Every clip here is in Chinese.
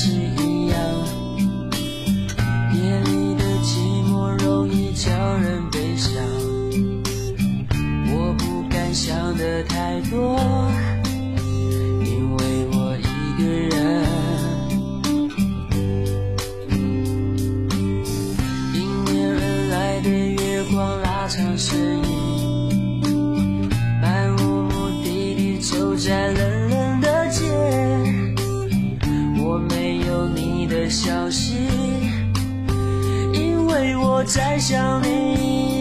是一样。夜里的寂寞容易叫人悲伤，我不敢想的太多，因为我一个人。迎面而来的月光拉长身影，我在想你。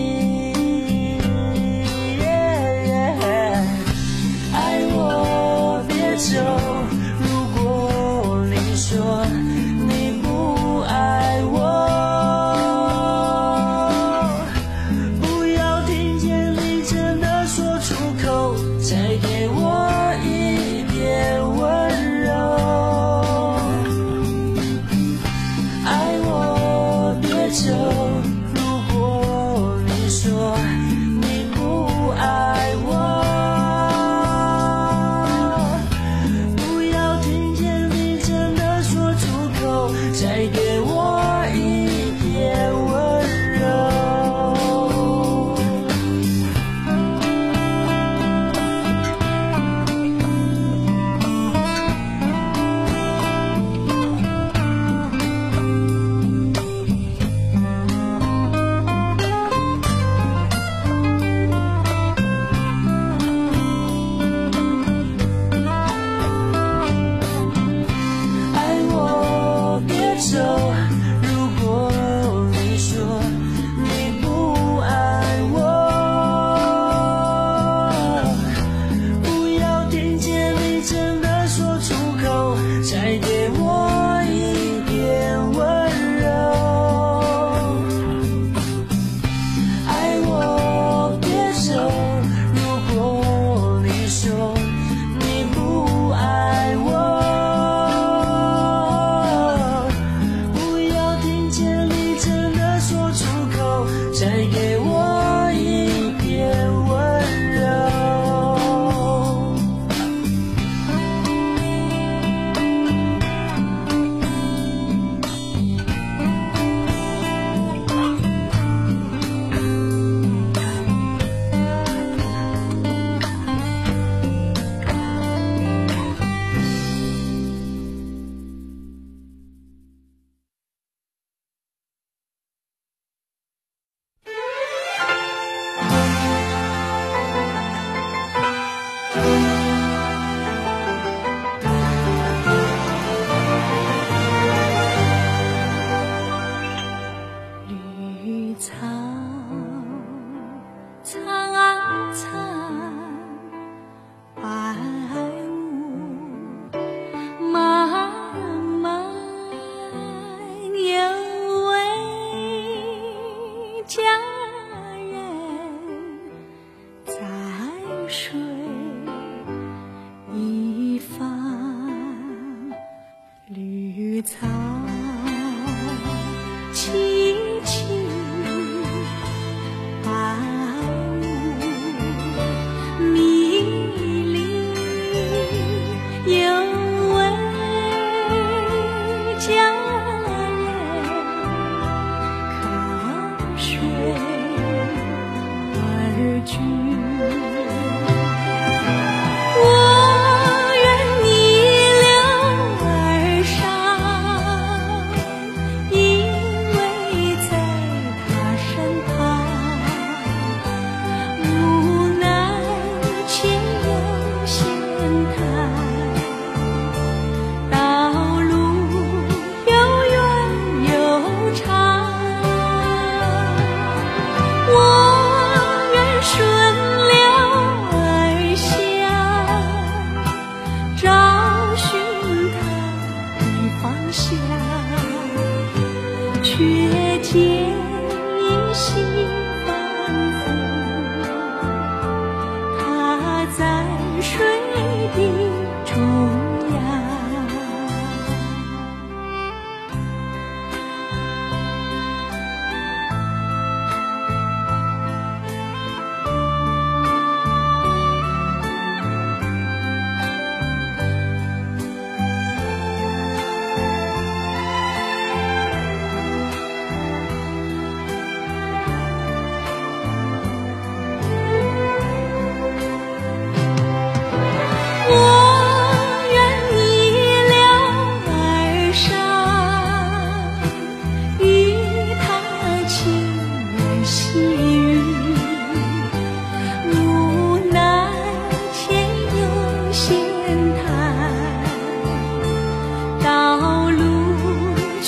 说。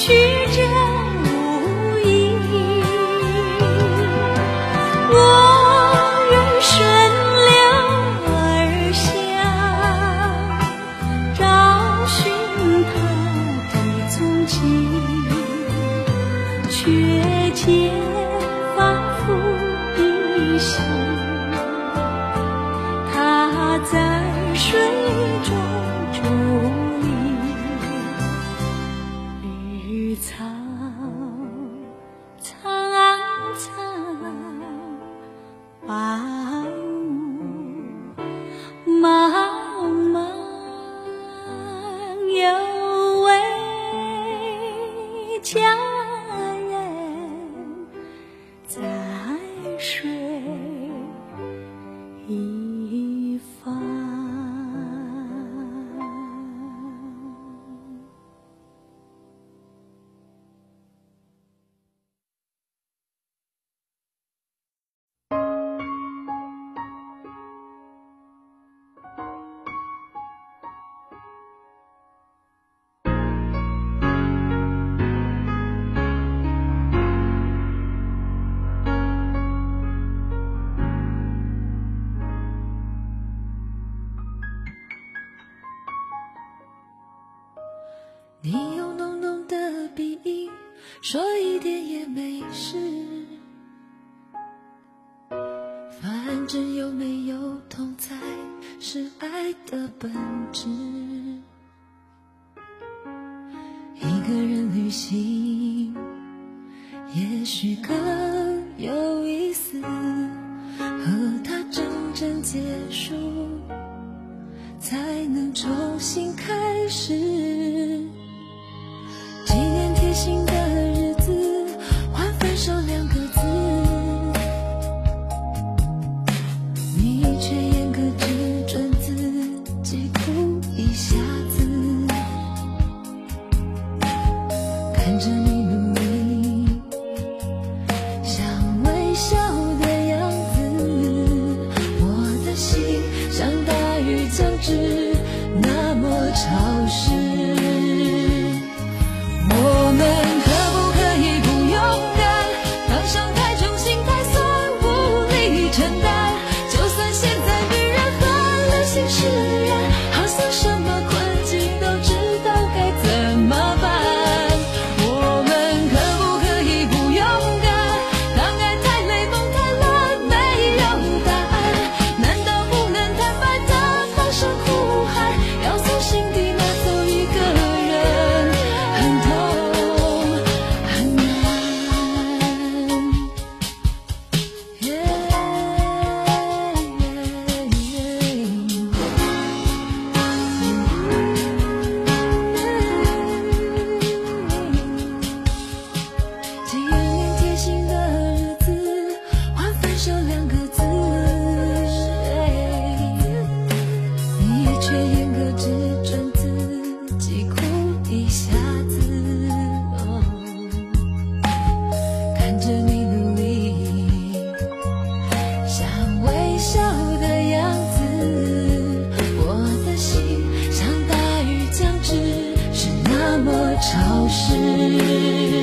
去。只有没有痛才是爱的本质。一个人旅行，也许更有意思，和他真正结束，才能重新开始。潮湿。